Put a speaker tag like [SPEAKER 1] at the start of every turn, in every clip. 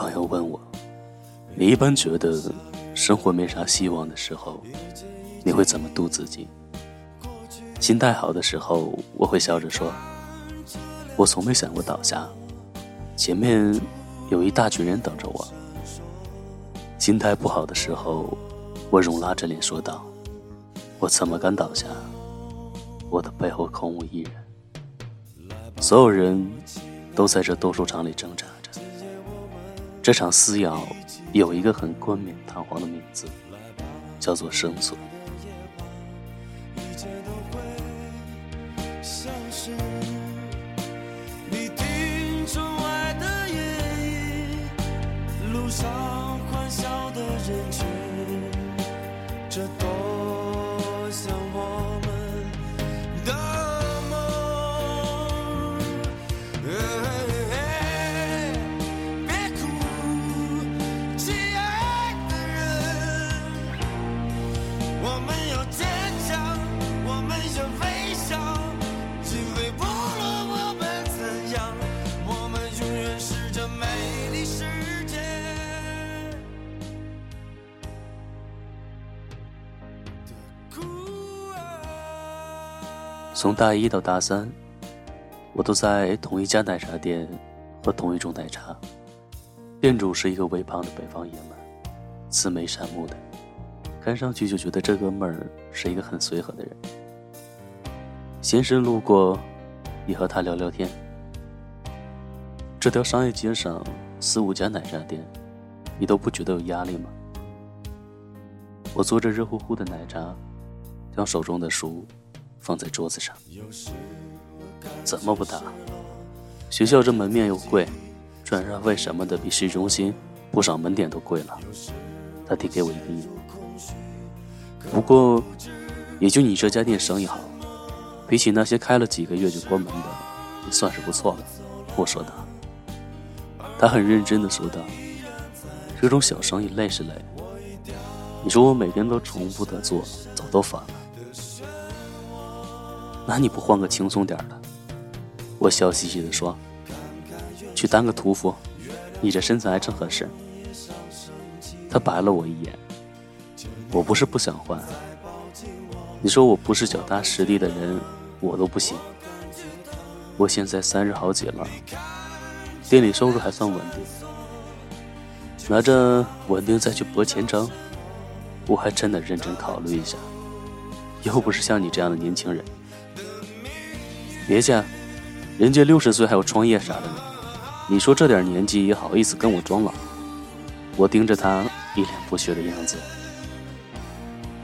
[SPEAKER 1] 朋友问我：“你一般觉得生活没啥希望的时候，你会怎么度自己？”心态好的时候，我会笑着说：“我从没想过倒下，前面有一大群人等着我。”心态不好的时候，我容拉着脸说道：“我怎么敢倒下？我的背后空无一人，所有人都在这斗兽场里挣扎。这场撕咬有一个很冠冕堂皇的名字，叫做生存。”从大一到大三，我都在同一家奶茶店喝同一种奶茶。店主是一个微胖的北方爷们，慈眉善目的，看上去就觉得这哥们儿是一个很随和的人。闲时路过，也和他聊聊天。这条商业街上四五家奶茶店，你都不觉得有压力吗？我做着热乎乎的奶茶，将手中的书。放在桌子上，怎么不打？学校这门面又贵，转让费什么的比市中心不少门店都贵了。他递给我一个亿。不过，也就你这家店生意好，比起那些开了几个月就关门的，也算是不错了。我说道。他很认真的说道：“这种小生意累是累，你说我每天都重复的做，早都烦了。”那你不换个轻松点的？我笑嘻嘻地说：“去当个屠夫，你这身材正合适。”他白了我一眼。我不是不想换，你说我不是脚踏实地的人，我都不行。我现在三十好几了，店里收入还算稳定，拿着稳定再去搏前程，我还真得认真考虑一下。又不是像你这样的年轻人。别介，人家六十岁还有创业啥的呢。你说这点年纪也好意思跟我装老？我盯着他一脸不屑的样子。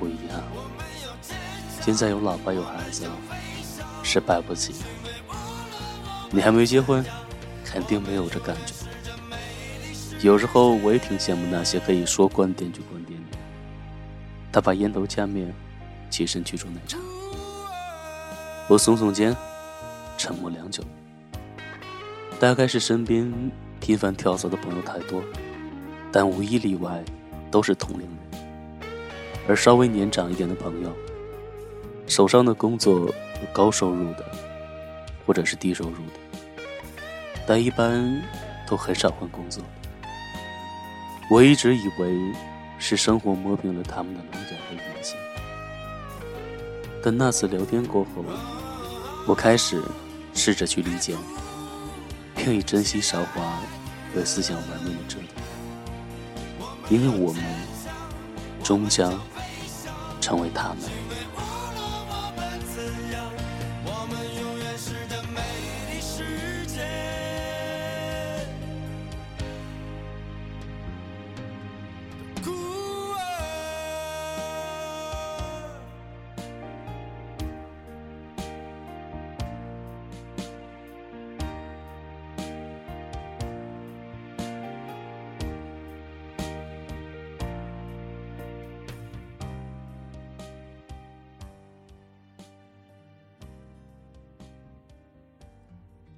[SPEAKER 1] 不一样，现在有老婆有孩子了，是败不起。你还没结婚，肯定没有这感觉。有时候我也挺羡慕那些可以说关店就关店的。他把烟头掐灭，起身去煮奶茶。我耸耸肩。沉默良久，大概是身边频繁跳槽的朋友太多，但无一例外都是同龄人。而稍微年长一点的朋友，手上的工作有高收入的，或者是低收入的，但一般都很少换工作。我一直以为是生活磨平了他们的棱角和野心，但那次聊天过后，我开始。试着去理解，并以珍惜韶华为思想文明的折腾，因为我们终将成为他们。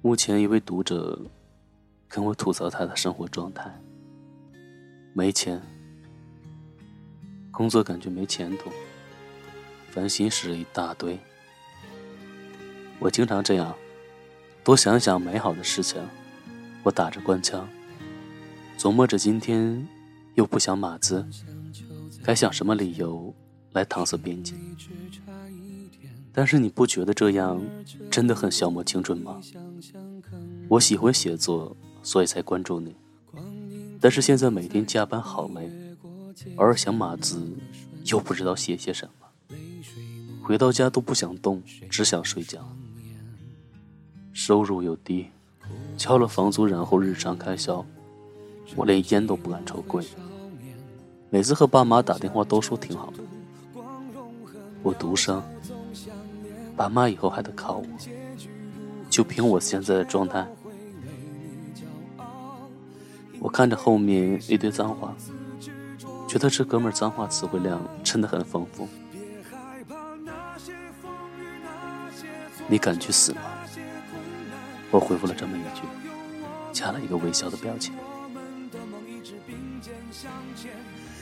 [SPEAKER 1] 目前一位读者跟我吐槽他的生活状态：没钱，工作感觉没前途，烦心事一大堆。我经常这样，多想想美好的事情，我打着官腔，琢磨着今天又不想码字，该想什么理由来搪塞编辑。但是你不觉得这样真的很消磨青春吗？我喜欢写作，所以才关注你。但是现在每天加班好累，偶尔想码字，又不知道写些什么。回到家都不想动，只想睡觉。收入又低，交了房租，然后日常开销，我连烟都不敢抽贵。每次和爸妈打电话都说挺好的。我独生，爸妈以后还得靠我。就凭我现在的状态，我看着后面一堆脏话，觉得这哥们脏话词汇量真的很丰富。你敢去死吗？我回复了这么一句，加了一个微笑的表情。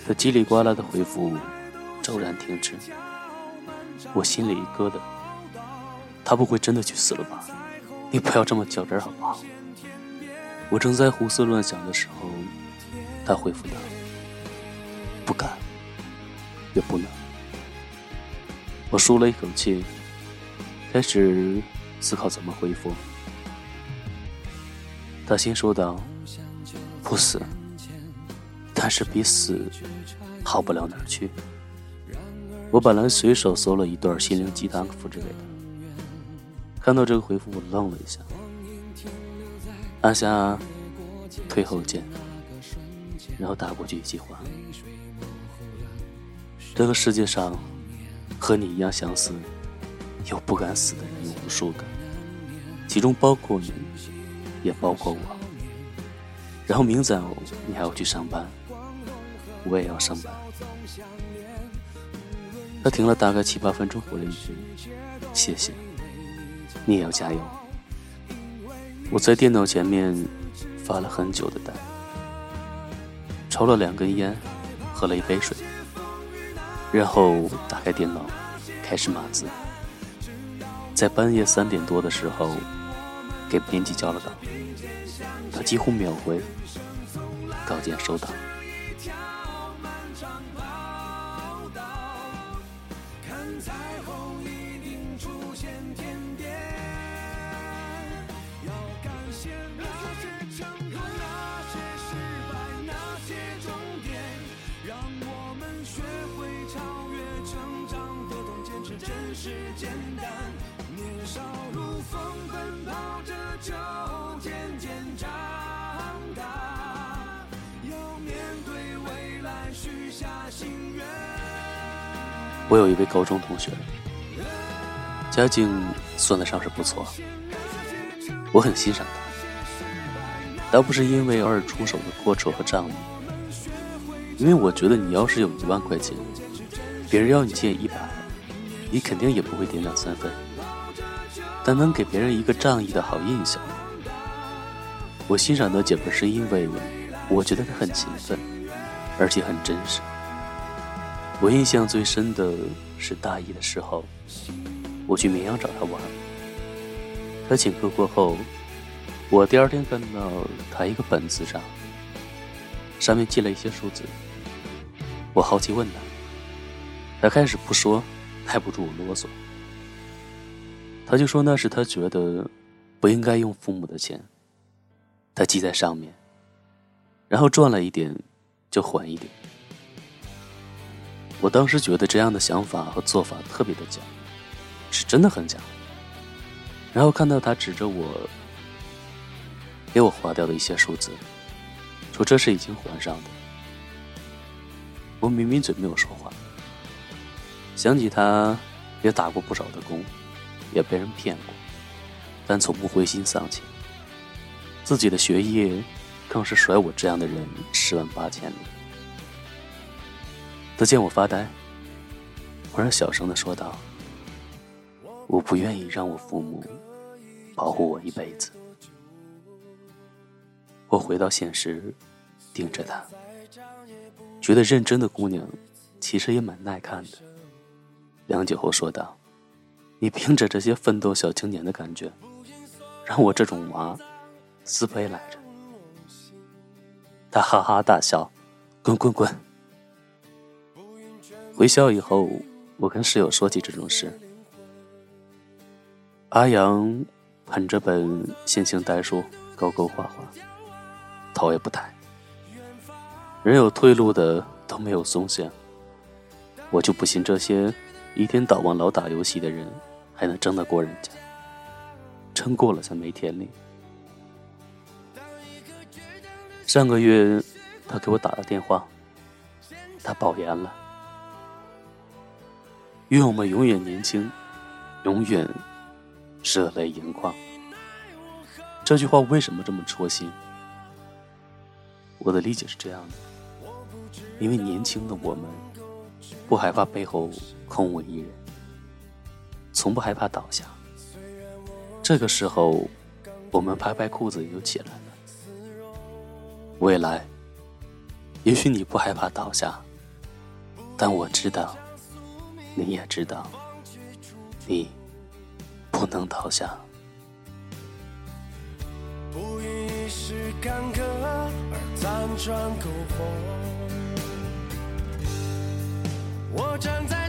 [SPEAKER 1] 他叽里呱啦的回复骤然停止，我心里一疙瘩。他不会真的去死了吧？你不要这么较真好不好？我正在胡思乱想的时候，他回复道：“不敢，也不能。”我舒了一口气，开始思考怎么回复。他先说道：“不死，但是比死好不了哪儿去。”我本来随手搜了一段心灵鸡汤复制给他，看到这个回复，我愣了一下，阿霞退后键，然后打过去一句话：“这个世界上和你一样相似又不敢死的人有无数个，其中包括你。”也包括我。然后明早你还要去上班，我也要上班。他停了大概七八分钟，回了一句：“谢谢，你也要加油。”我在电脑前面发了很久的呆，抽了两根烟，喝了一杯水，然后打开电脑，开始码字。在半夜三点多的时候。给编辑交了稿，他几乎秒回，稿件收到。我有一位高中同学，家境算得上是不错，我很欣赏他，倒不是因为偶尔出手的阔绰和仗义，因为我觉得你要是有一万块钱，别人要你借一百，你肯定也不会点两三分，但能给别人一个仗义的好印象。我欣赏的姐夫是因为我觉得他很勤奋，而且很真实。我印象最深的是大一的时候，我去绵阳找他玩。他请客过后，我第二天看到他一个本子上，上面记了一些数字。我好奇问他，他开始不说，耐不住我啰嗦。他就说那是他觉得不应该用父母的钱，他记在上面，然后赚了一点就还一点。我当时觉得这样的想法和做法特别的假，是真的很假。然后看到他指着我，给我划掉的一些数字，说这是已经还上的。我抿抿嘴没有说话。想起他也打过不少的工，也被人骗过，但从不灰心丧气。自己的学业更是甩我这样的人十万八千里。他见我发呆，忽然小声的说道：“我不愿意让我父母保护我一辈子。”我回到现实，盯着他，觉得认真的姑娘其实也蛮耐看的。良久后说道：“你凭着这些奋斗小青年的感觉，让我这种娃自卑来着。”他哈哈大笑：“滚滚滚！”回校以后，我跟室友说起这种事。阿阳捧着本线性代数，勾勾画画，头也不抬。人有退路的都没有松懈，我就不信这些一天到晚老打游戏的人还能争得过人家。撑过了才没天理。上个月他给我打了电话，他保研了。愿我们永远年轻，永远热泪盈眶。这句话为什么这么戳心？我的理解是这样的：因为年轻的我们不害怕背后空无一人，从不害怕倒下。这个时候，我们拍拍裤子就起来了。未来，也许你不害怕倒下，但我知道。你也知道，你不能倒下。不因一时干戈而辗转篝火，我站在。